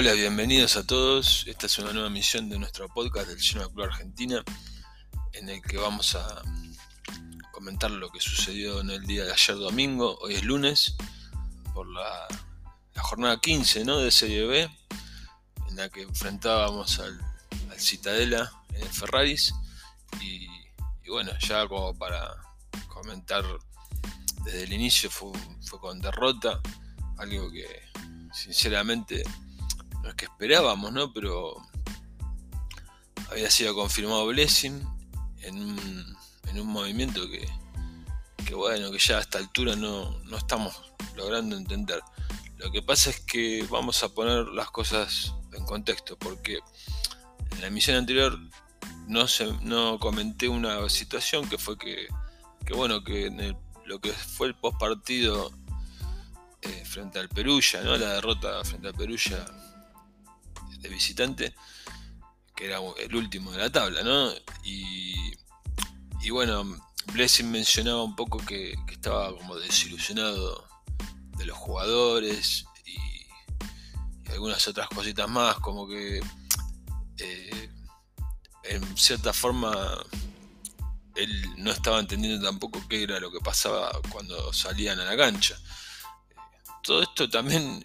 Hola, bienvenidos a todos. Esta es una nueva emisión de nuestro podcast del Genoa Club Argentina, en el que vamos a comentar lo que sucedió en el día de ayer domingo. Hoy es lunes, por la, jornada 15 ¿no? de Serie B, en la que enfrentábamos al, Citadela en el Ferraris. Y, bueno, ya como para comentar desde el inicio fue con derrota, algo que sinceramente no es que esperábamos, ¿no? Pero había sido confirmado Blessing en un, en un movimiento que, bueno, que ya a esta altura no, no estamos logrando entender. Lo que pasa es que vamos a poner las cosas en contexto, porque en la emisión anterior no, se, no comenté una situación que fue que, que bueno, que lo que fue el post partido eh, frente al Perulla, ¿no? la derrota frente al Perulla de visitante, que era el último de la tabla, ¿no? Y, y bueno, Blessing mencionaba un poco que, estaba como desilusionado de los jugadores y, algunas otras cositas más, como que eh, en cierta forma él no estaba entendiendo tampoco qué era lo que pasaba cuando salían a la cancha. Todo esto también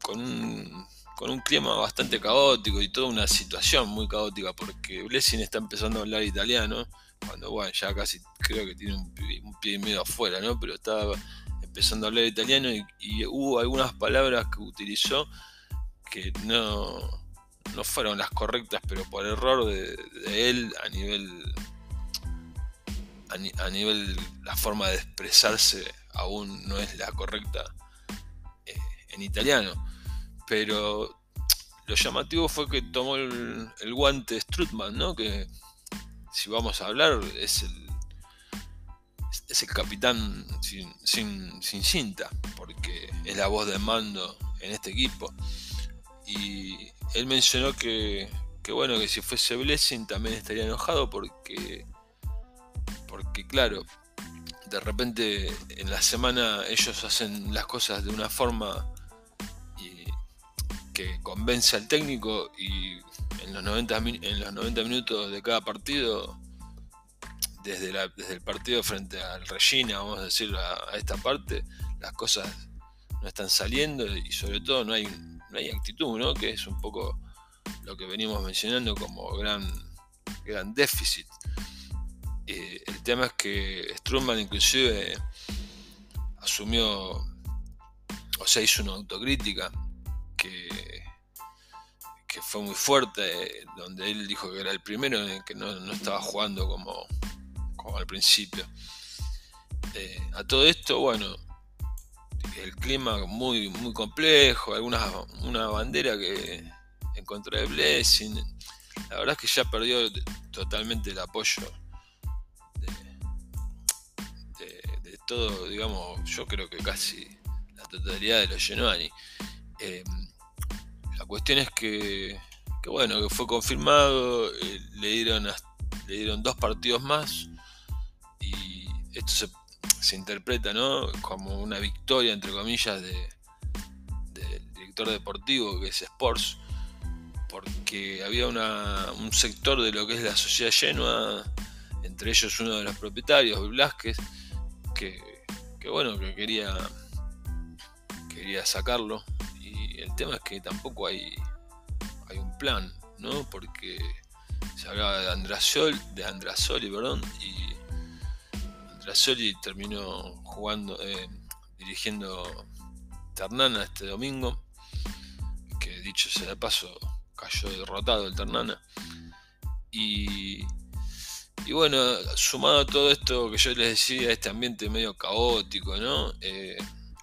con un con un clima bastante caótico y toda una situación muy caótica, porque Blessing está empezando a hablar italiano, cuando bueno, ya casi creo que tiene un, pie y medio afuera, ¿no? Pero estaba empezando a hablar italiano y, hubo algunas palabras que utilizó que no, no fueron las correctas, pero por error de, él a nivel a, nivel la forma de expresarse aún no es la correcta eh, en italiano pero lo llamativo fue que tomó el, guante Strutman, ¿no? Que si vamos a hablar es el, es el capitán sin, sin, cinta, porque es la voz de mando en este equipo. Y él mencionó que, que bueno, que si fuese Blessing también estaría enojado porque, porque claro, de repente en la semana ellos hacen las cosas de una forma que convence al técnico y en los 90, en los 90 minutos de cada partido, desde, desde el partido frente al Regina, vamos a decir, a, esta parte, las cosas no están saliendo y sobre todo no hay, no hay actitud, ¿no? que es un poco lo que venimos mencionando como gran, gran déficit. Eh, el tema es que Strumman inclusive asumió, o sea, hizo una autocrítica que, fue muy fuerte, donde él dijo que era el primero en que no, estaba jugando como, al principio. Eh, a todo esto, bueno, el clima muy, muy complejo, alguna, una bandera que encontré de Blessing. La verdad es que ya perdió totalmente el apoyo de, todo, digamos, yo creo que casi la totalidad de los Genuani. Eh, cuestión es que, bueno, que fue confirmado, eh, le, dieron, le dieron dos partidos más y esto se, interpreta ¿no? como una victoria, entre comillas, de, del director deportivo que es Sports, porque había un sector de lo que es la sociedad Genoa, entre ellos uno de los propietarios, Blasquez, que, que bueno, que quería, quería sacarlo tema es que tampoco hay, hay un plan, ¿no? Porque se hablaba de Andrasol, de Andrasoli, perdón, y Andrasoli terminó jugando, eh, dirigiendo Ternana este domingo, que dicho sea de paso, cayó derrotado el Ternana. Y, y bueno, sumado a todo esto que yo les decía, este ambiente medio caótico, ¿no? Eh,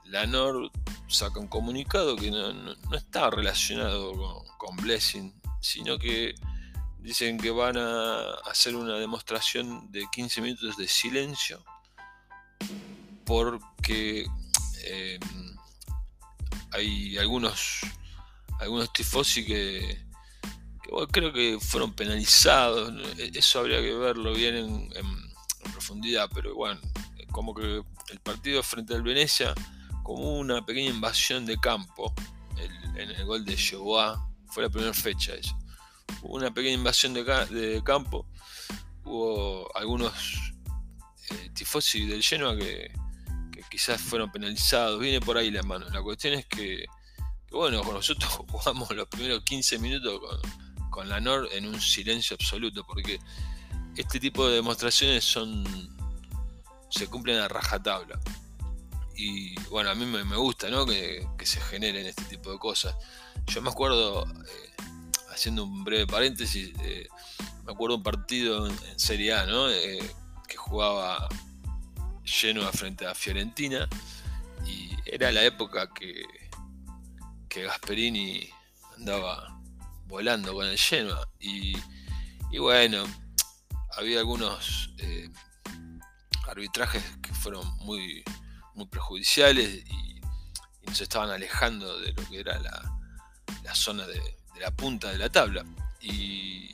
la NOR saca un comunicado que no, está relacionado con, Blessing, sino que dicen que van a hacer una demostración de 15 minutos de silencio porque eh, hay algunos algunos tifosi que, creo que fueron penalizados eso habría que verlo bien en, en profundidad pero bueno como que el partido frente al Venecia como una pequeña invasión de campo en el gol de Yeguá, fue la primera fecha eso. Hubo una pequeña invasión de, campo, hubo algunos eh, tifosi del Genoa que, quizás fueron penalizados, viene por ahí la mano. La cuestión es que, bueno, nosotros jugamos los primeros 15 minutos con, con la NOR en un silencio absoluto, porque este tipo de demostraciones son se cumplen a rajatabla. Y bueno, a mí me, gusta que, se generen este tipo de cosas. Yo me acuerdo, eh, haciendo un breve paréntesis, eh, me acuerdo un partido en, Serie A. Eh, que jugaba lleno frente a Fiorentina y era la época que, que Gasperini andaba volando con el Genoa y bueno, había algunos arbitrajes que fueron muy, muy perjudiciales y, nos estaban alejando de lo que era la, zona de, la punta de la tabla. Y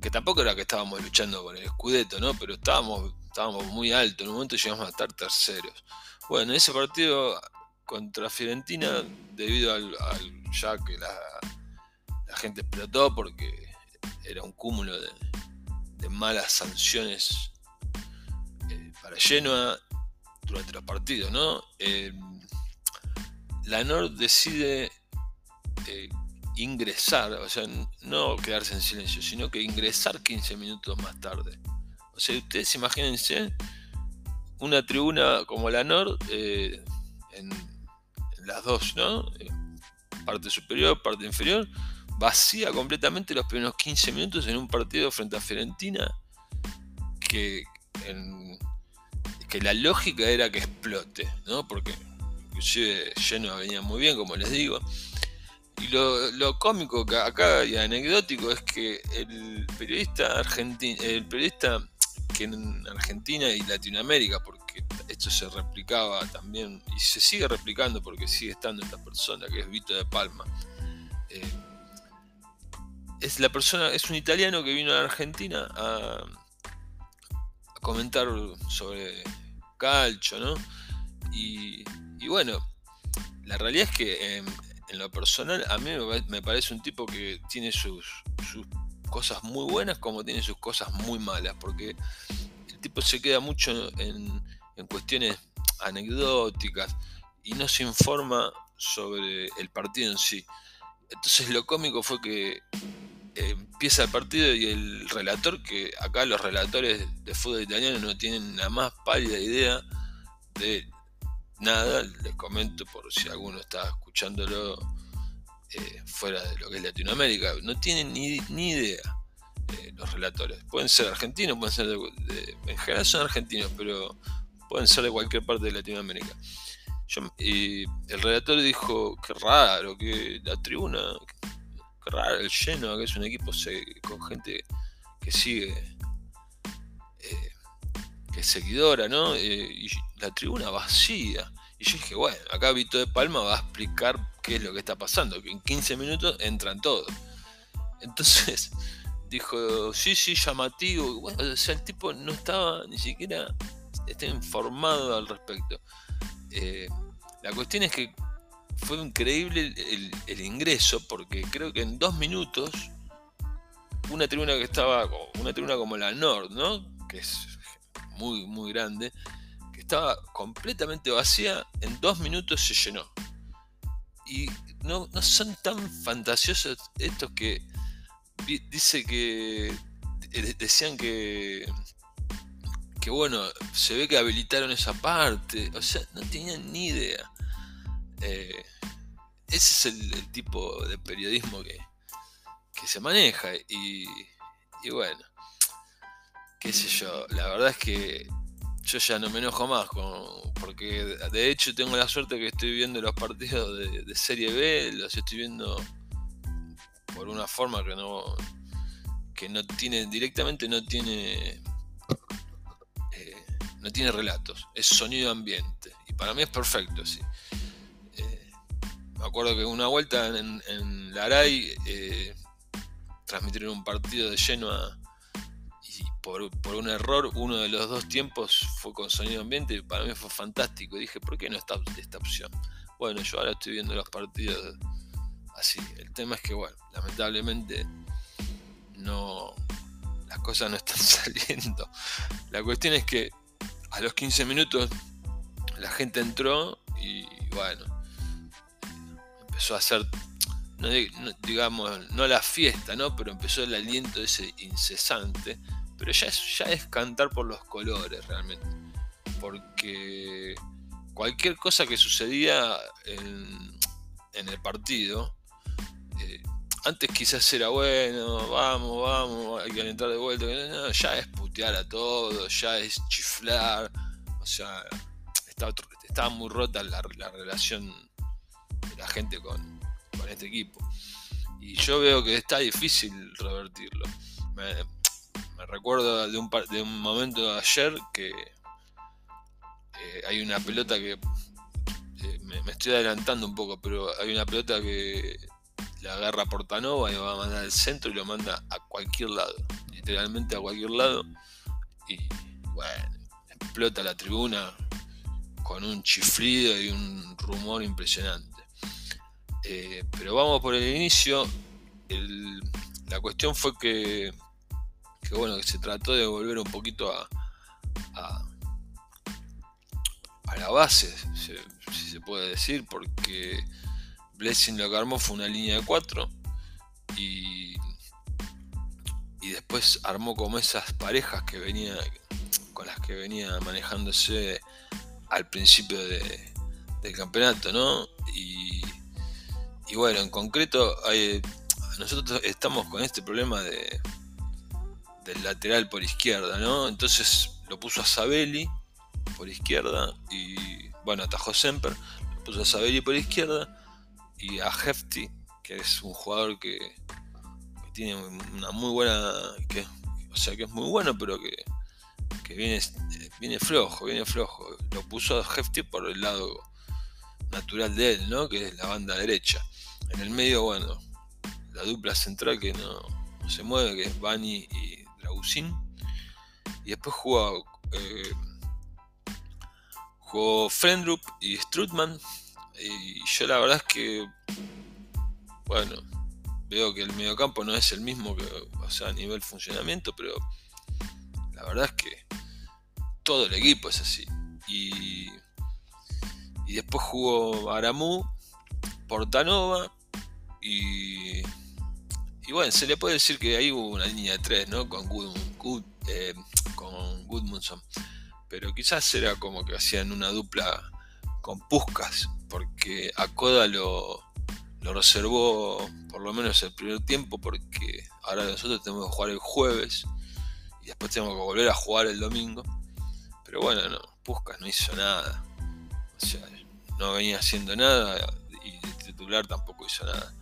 que tampoco era que estábamos luchando con el escudeto, ¿no? Pero estábamos, estábamos muy altos, en un momento llegamos a estar terceros. Bueno, en ese partido contra Fiorentina, debido al, ya que la, gente explotó porque era un cúmulo de malas sanciones para Genoa durante los partidos, ¿no? Eh, la NOR decide eh, ingresar, o sea, no quedarse en silencio, sino que ingresar 15 minutos más tarde. O sea, ustedes imagínense una tribuna como la NOR eh, en, las dos, ¿no? Parte superior, parte inferior, vacía completamente los primeros 15 minutos en un partido frente a Fiorentina que en que la lógica era que explote, ¿no? Porque inclusive lleno venía muy bien, como les digo. Y lo, cómico acá y anecdótico es que el periodista argentino, el periodista que en Argentina y Latinoamérica, porque esto se replicaba también y se sigue replicando porque sigue estando esta persona que es Vito de Palma. Eh, es la persona, es un italiano que vino a Argentina a, comentar sobre calcho, ¿no? Y, bueno, la realidad es que en, lo personal a mí me parece un tipo que tiene sus, cosas muy buenas como tiene sus cosas muy malas, porque el tipo se queda mucho en, cuestiones anecdóticas y no se informa sobre el partido en sí. Entonces lo cómico fue que empieza el partido y el relator, que acá los relatores de fútbol italiano no tienen la más pálida idea de nada, les comento por si alguno está escuchándolo eh, fuera de lo que es Latinoamérica, no tienen ni, ni idea eh, los relatores. Pueden ser argentinos, pueden ser de, en general son argentinos, pero pueden ser de cualquier parte de Latinoamérica. y el relator dijo, qué raro, que la tribuna, raro el lleno, que es un equipo con gente que sigue, eh, que es seguidora, ¿no? Eh, y la tribuna vacía. Y yo dije, bueno, acá Vito de Palma va a explicar qué es lo que está pasando, que en 15 minutos entran todos. Entonces dijo, sí, sí, llamativo. Bueno, el tipo no estaba ni siquiera informado al respecto. Eh, la cuestión es que fue increíble el, ingreso porque creo que en dos minutos una tribuna que estaba una tribuna como la Nord, ¿no? que es muy muy grande, que estaba completamente vacía, en dos minutos se llenó. Y no, no son tan fantasiosos estos que dice que eh, decían que que bueno, se ve que habilitaron esa parte, o sea, no tenían ni idea. Eh, ese es el, tipo de periodismo que, se maneja. Y, bueno, qué sé yo, la verdad es que yo ya no me enojo más, porque de hecho tengo la suerte que estoy viendo los partidos de, Serie B, los estoy viendo por una forma que no que no tiene directamente no tiene eh, no tiene relatos es sonido ambiente y para mí es perfecto sí me acuerdo que una vuelta en, en Laray eh, transmitieron un partido de Genoa y por, un error uno de los dos tiempos fue con sonido ambiente y para mí fue fantástico. Dije, ¿por qué no está esta opción? Bueno, yo ahora estoy viendo los partidos así. El tema es que, bueno, lamentablemente no las cosas no están saliendo. La cuestión es que a los 15 minutos la gente entró y bueno, empezó a hacer, no, digamos, no la fiesta, ¿no? Pero empezó el aliento ese incesante. Pero ya es, ya es cantar por los colores realmente. Porque cualquier cosa que sucedía en, en el partido, eh, antes quizás era bueno, vamos, vamos, hay que entrar de vuelta. ya es putear a todos, ya es chiflar. O sea, estaba, muy rota la, relación la gente con, este equipo. Y yo veo que está difícil revertirlo. Me, recuerdo de un, de un momento de ayer que eh, hay una pelota que eh, me, me, estoy adelantando un poco, pero hay una pelota que la agarra Portanova y va a mandar al centro y lo manda a cualquier lado, literalmente a cualquier lado. Y bueno, explota la tribuna con un chiflido y un rumor impresionante. Eh, pero vamos por el inicio. la cuestión fue que, bueno, que se trató de volver un poquito a, a, la base, si se puede decir, porque Blessing lo que armó fue una línea de 4 y, y después armó como esas parejas que venía con las que venía manejándose al principio del campeonato, ¿no? Y, bueno, en concreto nosotros estamos con este problema de, del lateral por izquierda, ¿no? Entonces lo puso a Sabelli por izquierda y bueno, atajó Semper, lo puso a Sabelli por izquierda y a Hefty, que es un jugador que, tiene una muy buena, que, o sea que es muy bueno, pero que, viene, viene flojo, viene flojo. Lo puso a Hefty por el lado natural de él, ¿no? que es la banda derecha. En el medio, bueno, la dupla central que no, se mueve, que es Bani y Dragusin. Y después jugó, eh, jugó Frendrup y Strutman y yo la verdad es que, bueno, veo que el mediocampo no es el mismo que, o sea, a nivel funcionamiento, pero la verdad es que todo el equipo es así. Y, y después jugó Aramú, Portanova y, y bueno, se le puede decir que ahí hubo una línea de tres, ¿no? Con, Good, eh, con Goodmundson. Pero quizás era como que hacían una dupla con Puscas porque Acoda lo, lo reservó por lo menos el primer tiempo, porque ahora nosotros tenemos que jugar el jueves y después tenemos que volver a jugar el domingo. Pero bueno, no, Puskas no hizo nada. O sea, no venía haciendo nada y el titular tampoco hizo nada.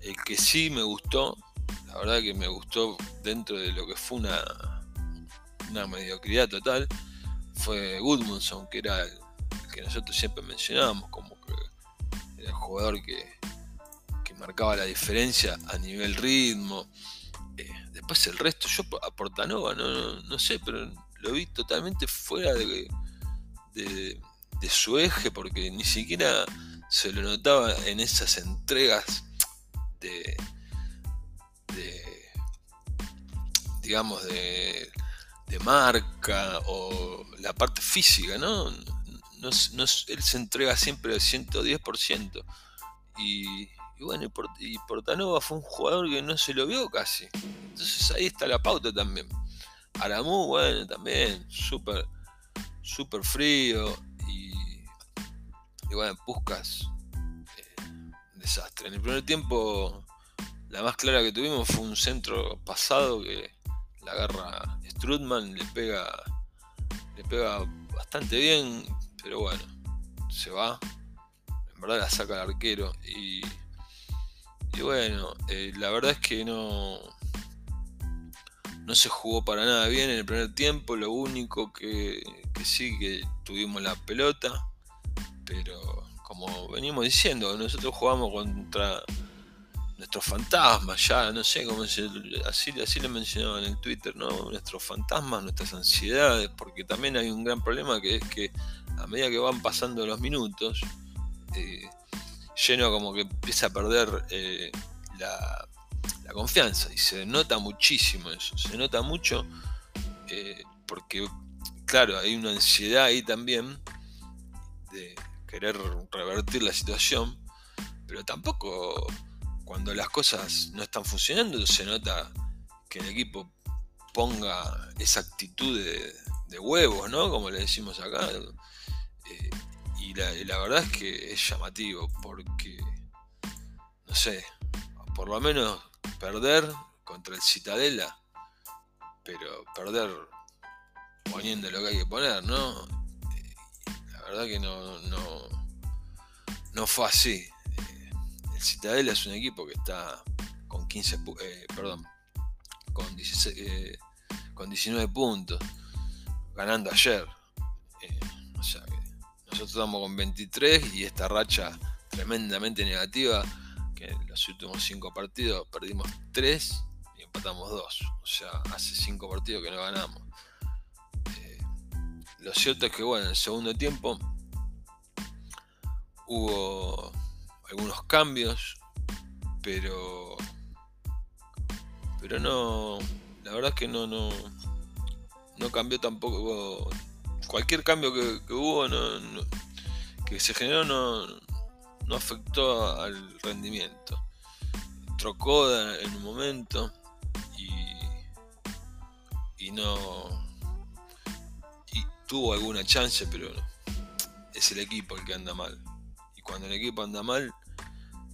El que sí me gustó, la verdad que me gustó dentro de lo que fue una, una mediocridad total, fue Goodmundson, que era el que nosotros siempre mencionábamos como que era el jugador que, marcaba la diferencia a nivel ritmo. Eh, después el resto, yo a Portanova no, no, sé, pero lo vi totalmente fuera de, su eje porque ni siquiera se lo notaba en esas entregas de, de digamos de, de marca o la parte física, ¿no? él se entrega siempre al 110%. Y, y bueno, y, Portanova fue un jugador que no se lo vio casi. Entonces ahí está la pauta también. Aramú, bueno, también, súper super frío. Y, bueno, Puscas, eh, desastre. En el primer tiempo, la más clara que tuvimos fue un centro pasado que la agarra Strutman, le pega, le pega bastante bien, pero bueno, se va. En verdad la saca el arquero. Y, bueno, eh, la verdad es que no, no se jugó para nada bien en el primer tiempo. Lo único que sí que tuvimos la pelota. Pero como venimos diciendo, nosotros jugamos contra nuestros fantasmas, ya no sé cómo así, así lo mencionaba en el Twitter, ¿no? Nuestros fantasmas, nuestras ansiedades, porque también hay un gran problema que es que a medida que van pasando los minutos, eh, lleno como que empieza a perder eh, la, confianza y se nota muchísimo eso, se nota mucho eh, porque claro, hay una ansiedad ahí también querer revertir la situación, pero tampoco cuando las cosas no están funcionando se nota que el equipo ponga esa actitud de, huevos, ¿no? Como le decimos acá. Eh, y, la, verdad es que es llamativo, porque, no sé, por lo menos perder contra el Citadela, pero perder poniendo lo que hay que poner, ¿no? Eh, verdad que no, no, no fue así. Eh, el Citadela es un equipo que está con 15, perdón, con, 16, eh, con 19 puntos, ganando ayer. Eh, o sea que nosotros estamos con 23 y esta racha tremendamente negativa, que en los últimos 5 partidos perdimos 3 y empatamos 2. O sea, hace 5 partidos que no ganamos. Lo cierto es que, bueno, en el segundo tiempo hubo algunos cambios, pero pero no, la verdad es que no, no, no cambió tampoco. Cualquier cambio que, hubo, que se generó, no, no afectó al rendimiento. Trocó en un momento y, y no. Tuvo alguna chance, pero es el equipo el que anda mal. Y cuando el equipo anda mal,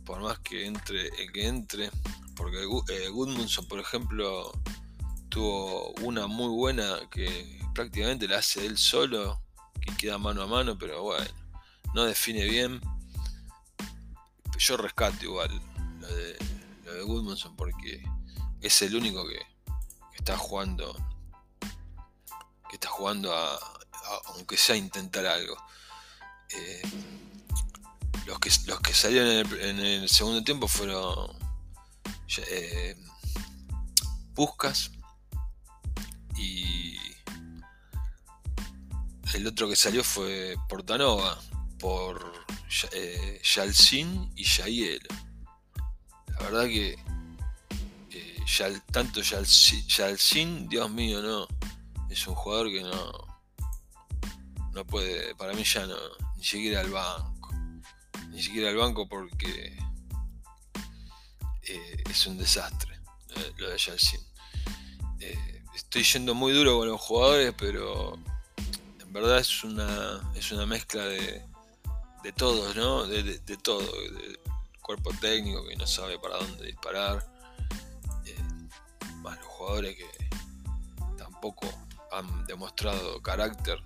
por más que entre el que entre, porque eh, Goodmanson, por ejemplo, tuvo una muy buena que prácticamente la hace él solo, que queda mano a mano, pero bueno, no define bien. Yo rescato igual lo de, lo Goodmanson porque es el único que, está jugando que está jugando a, aunque sea intentar algo. Eh, los que, los que salieron en el segundo tiempo fueron eh, y el otro que salió fue Portanova por eh, y Yael. La verdad que eh, tanto Yalcin, Dios mío, no, es un jugador que no, no puede, para mí ya no, ni siquiera al banco, ni siquiera al banco porque eh, es un desastre eh, lo de Yalcin. Eh, estoy yendo muy duro con los jugadores, pero en verdad es una, es una mezcla de, de todos, ¿no? De, todo, del cuerpo técnico que no sabe para dónde disparar, más los jugadores que tampoco han demostrado carácter,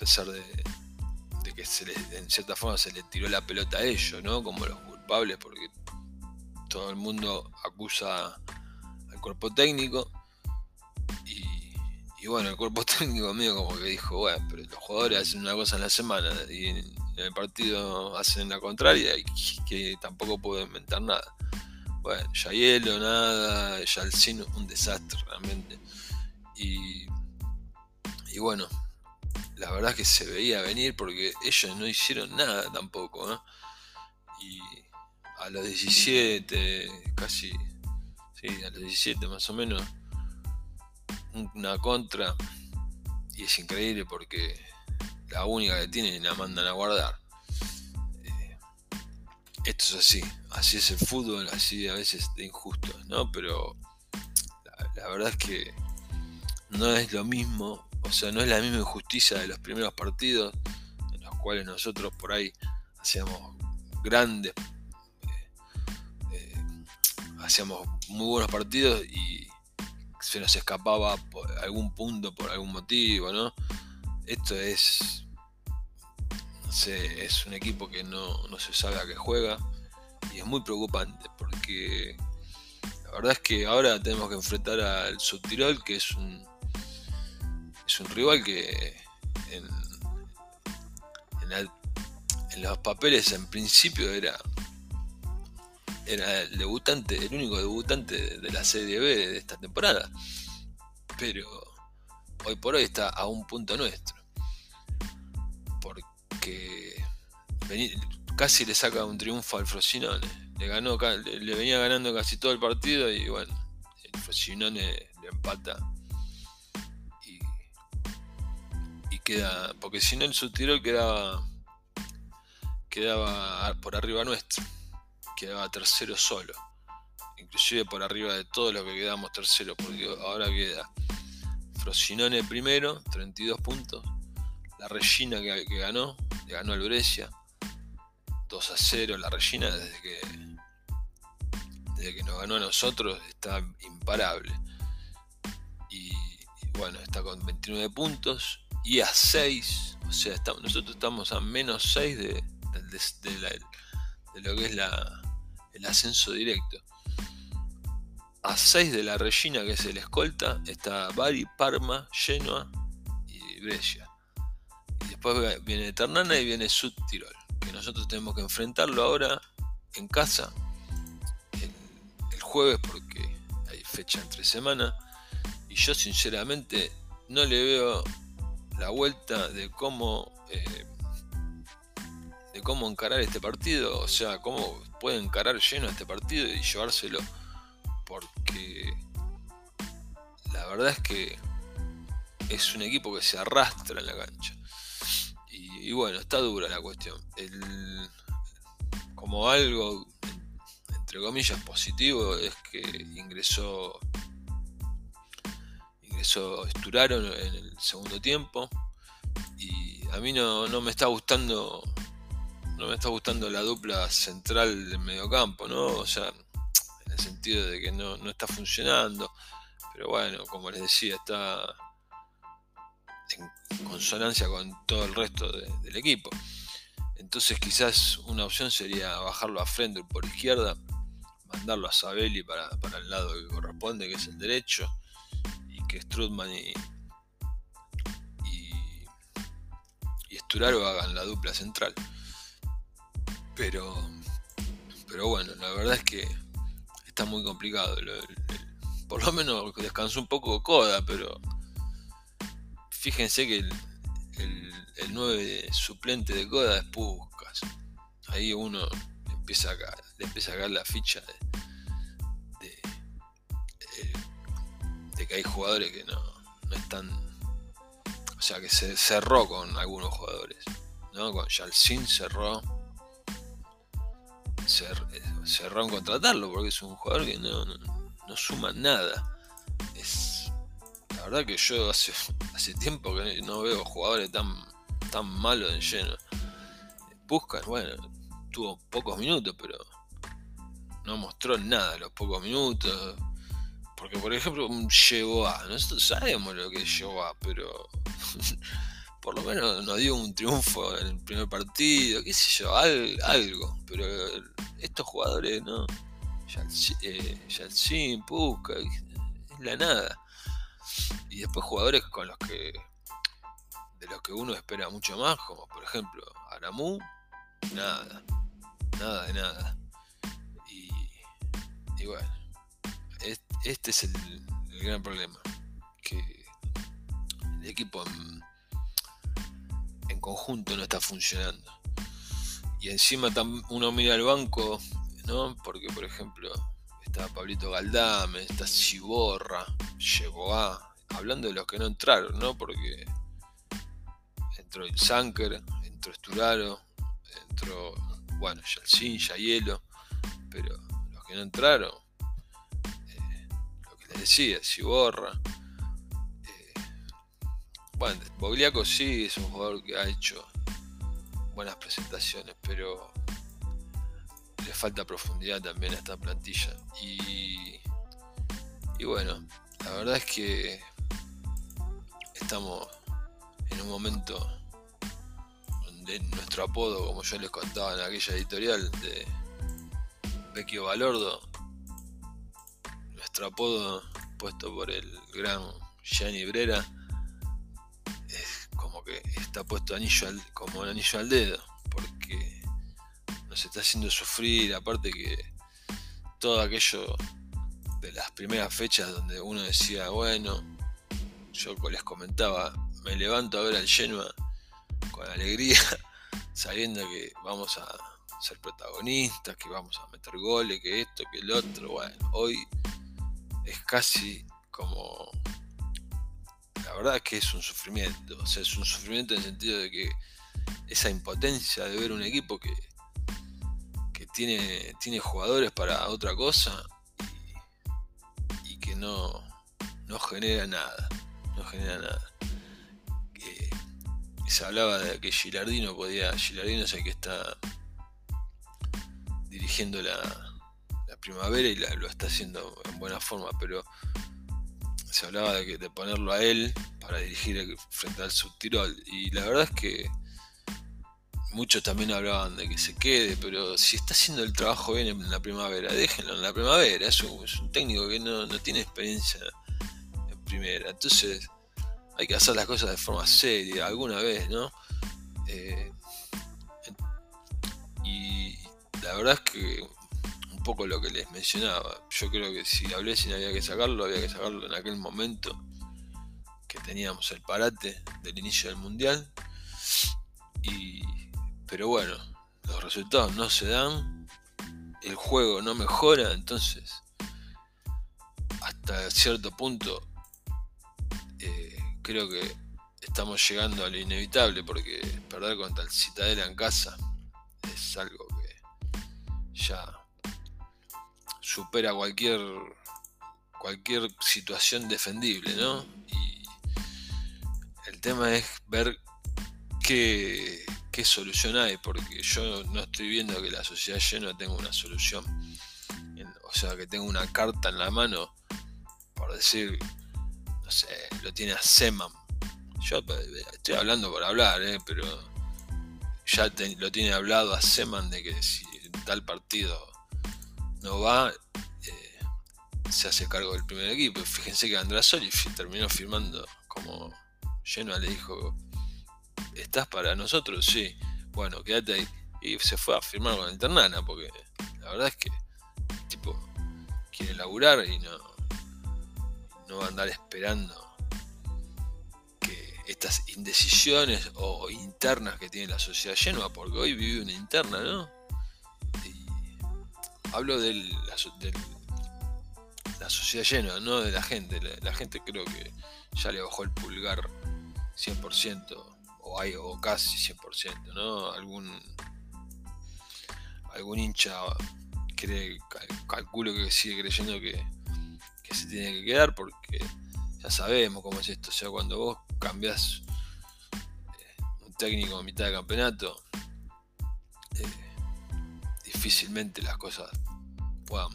pesar de, que se en cierta forma se les tiró la pelota a ellos, ¿no? Como los culpables, porque todo el mundo acusa al cuerpo técnico. Y, bueno, el cuerpo técnico mío como que dijo, bueno, pero los jugadores hacen una cosa en la semana y en, el partido hacen la contraria y que, tampoco puedo inventar nada. Bueno, ya hielo, nada, ya el cine un desastre realmente. Y, y bueno, la verdad es que se veía venir porque ellos no hicieron nada tampoco. Y, a los 17, casi, sí, a los 17 más o menos, una contra. Y es increíble porque la única que tienen la mandan a guardar. Eh, esto es así, así es el fútbol, así a veces de injusto, ¿no? Pero la, verdad es que no es lo mismo, o sea, no es la misma injusticia de los primeros partidos, en los cuales nosotros por ahí hacíamos grandes hacíamos muy buenos partidos y se nos escapaba por algún punto, por algún motivo, ¿no? Esto es, no sé, es un equipo que no, se sabe a qué juega y es muy preocupante porque la verdad es que ahora tenemos que enfrentar al Subtirol, que es un, es un rival que en, en los papeles en principio era era el debutante, el único debutante de la Serie B de esta temporada. Pero hoy por hoy está a un punto nuestro. Porque casi le saca un triunfo al Frosinone. Le, ganó, le, venía ganando casi todo el partido y bueno, el Frosinone le empata. Queda, porque si no el Subtirol quedaba, quedaba por arriba nuestro, quedaba tercero solo. Inclusive por arriba de todo lo que quedamos tercero, porque ahora queda Frosinone primero, 32 puntos. La Regina que, que ganó, le ganó al Brescia, 2 a 0 la Regina desde que desde que nos ganó a nosotros está imparable. Y, bueno, está con 29 puntos y a 6, o sea, nosotros estamos a menos 6 de, lo que es el ascenso directo. A 6 de la Regina, que es el escolta, está Bari, Parma, Genoa y Brescia. Y después viene Ternana y viene Sud Tirol que nosotros tenemos que enfrentarlo ahora en casa, el, jueves, porque hay fecha entre semana, y yo sinceramente no le veo la vuelta de cómo eh, de cómo encarar este partido, o sea, cómo puede encarar lleno este partido y llevárselo, porque la verdad es que es un equipo que se arrastra en la cancha y bueno, está dura la cuestión. como algo, entre comillas, positivo es que ingresó ingresó Esturaro en el segundo tiempo y a mí no, me está gustando no me está gustando la dupla central del mediocampo, ¿no? O sea, en el sentido de que no, no está funcionando. Pero bueno, como les decía, está en consonancia con todo el resto del equipo. Entonces quizás una opción sería bajarlo a Frendel por izquierda, mandarlo a Sabelli para, el lado que corresponde, que es el derecho, que Strutman y, y, Sturaro hagan la dupla central. Pero, pero bueno, la verdad es que está muy complicado. por lo menos descansó un poco Coda, pero fíjense que el, el, 9 suplente de Coda es Puscas. Ahí uno empieza a, le empieza a caer la ficha de, que hay jugadores que no, no, están. O sea, que se cerró con algunos jugadores. ¿no? Con Yalcin cerró. cerró en contratarlo porque es un jugador que no, no, suma nada. Es la verdad que yo hace, hace tiempo que no veo jugadores tan, tan malos en lleno. Buscan, bueno, tuvo pocos minutos, pero no mostró nada los pocos minutos. Porque, por ejemplo, llegó a. Nosotros sabemos lo que llegó a, pero por lo menos nos dio un triunfo en el primer partido, qué sé yo, algo. Pero estos jugadores, ¿no? Yalcin, Pusca, es la nada. Y después jugadores con los que de los que uno espera mucho más, como por ejemplo Aramu, nada, nada de nada. Y, bueno, este es el, gran problema, que el equipo en, conjunto no está funcionando. Y encima uno mira al banco, ¿no? Porque por ejemplo está Pablito Galdame, está Chiborra, llegó a, hablando de los que no entraron, ¿no? Porque entró el Sanker, entró Esturaro, entró, bueno, Yalcin, Hielo, pero los que no entraron, les decía, Ciborra. Eh, bueno, Bogliaco sí es un jugador que ha hecho buenas presentaciones, pero le falta profundidad también a esta plantilla. Y, bueno, la verdad es que estamos en un momento donde nuestro apodo, como yo les contaba en aquella editorial de Vecchio Valordo, nuestro apodo puesto por el gran Gianni Brera, es como que está puesto anillo como el anillo al dedo, porque nos está haciendo sufrir, aparte que todo aquello de las primeras fechas donde uno decía, bueno, yo les comentaba, me levanto a ver al Genoa con alegría, sabiendo que vamos a ser protagonistas, que vamos a meter goles, que esto, que el otro. Bueno, hoy es casi como... La verdad es que es un sufrimiento, o sea, es un sufrimiento en el sentido de que esa impotencia de ver un equipo que, que tiene, tiene jugadores para otra cosa y, que no, no genera nada, no genera nada. Se hablaba de que Gilardino podía, Gilardino es el que está dirigiendo la, primavera y lo está haciendo en buena forma, pero se hablaba de, que, de ponerlo a él para dirigir frente al subtirol. Y la verdad es que muchos también hablaban de que se quede, pero si está haciendo el trabajo bien en la primavera, déjenlo en la primavera. Es un, es un técnico que no, tiene experiencia en primera. Entonces hay que hacer las cosas de forma seria, alguna vez, ¿no? Eh, y la verdad es que poco lo que les mencionaba, yo creo que si hablé sin había que sacarlo, había que sacarlo en aquel momento que teníamos el parate del inicio del mundial. Y, pero bueno, los resultados no se dan, el juego no mejora, entonces hasta cierto punto eh, creo que estamos llegando a lo inevitable porque perder contra el Citadela en casa es algo que ya supera cualquier cualquier situación defendible, ¿no? Y el tema es ver qué, qué solución hay, porque yo no estoy viendo que la sociedad llena tenga una solución. O sea, que tenga una carta en la mano, por decir, no sé, lo tiene a Seman. Yo eh, estoy hablando por hablar, ¿eh? pero ya lo tiene hablado a Seman de que si tal partido no va, eh, se hace cargo del primer equipo. Fíjense que Andrasoli terminó firmando como Genoa le dijo ¿estás para nosotros? Sí. Bueno, quédate ahí. Y se fue a firmar con el Ternana, porque la verdad es que tipo quiere laburar y no, no va a andar esperando que estas indecisiones o internas que tiene la sociedad llena, porque hoy vive una interna, ¿no? Hablo de la, sociedad llena, no de la gente. La, gente creo que ya le bajó el pulgar 100% o, hay, o casi 100%, ¿no? Algún, algún hincha cree, calculo que sigue creyendo que, se tiene que quedar porque ya sabemos cómo es esto. O sea, cuando vos cambiás eh, un técnico a mitad de campeonato, difícilmente las cosas puedan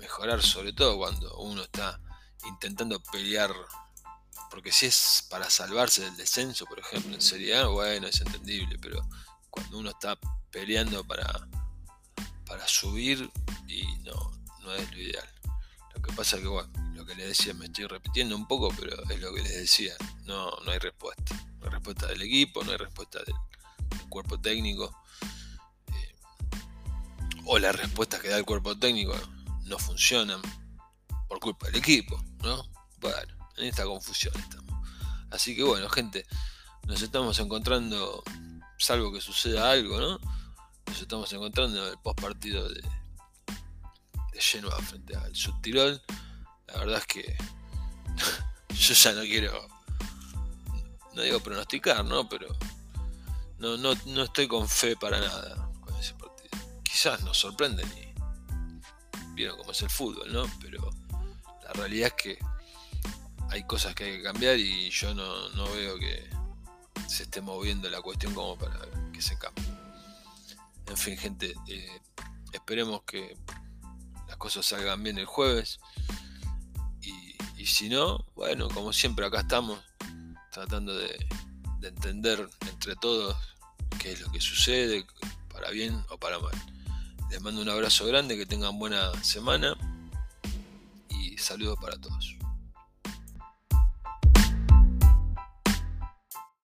mejorar, sobre todo cuando uno está intentando pelear porque si es para salvarse del descenso, por ejemplo, en Serie A, bueno, es entendible, pero cuando uno está peleando para, para subir, y no, no es lo ideal. Lo que pasa es que, bueno, lo que les decía, me estoy repitiendo un poco, pero es lo que les decía, no, no hay respuesta. No hay respuesta del equipo, no hay respuesta del, cuerpo técnico. O las respuestas que da el cuerpo técnico no funcionan por culpa del equipo, ¿no? Bueno, en esta confusión estamos. Así que bueno, gente, nos estamos encontrando, salvo que suceda algo, ¿no? Nos estamos encontrando en el post partido de, de Genoa frente al Subtirol. La verdad es que yo ya no quiero, no digo pronosticar, ¿no? Pero no, no, no estoy con fe para nada. Quizás nos sorprenden y vieron cómo es el fútbol, ¿no? Pero la realidad es que hay cosas que hay que cambiar y yo no, veo que se esté moviendo la cuestión como para que se cambie. En fin, gente, eh, esperemos que las cosas salgan bien el jueves. Y, si no, bueno, como siempre acá estamos tratando de, de entender entre todos qué es lo que sucede, para bien o para mal. Les mando un abrazo grande, que tengan buena semana y saludos para todos.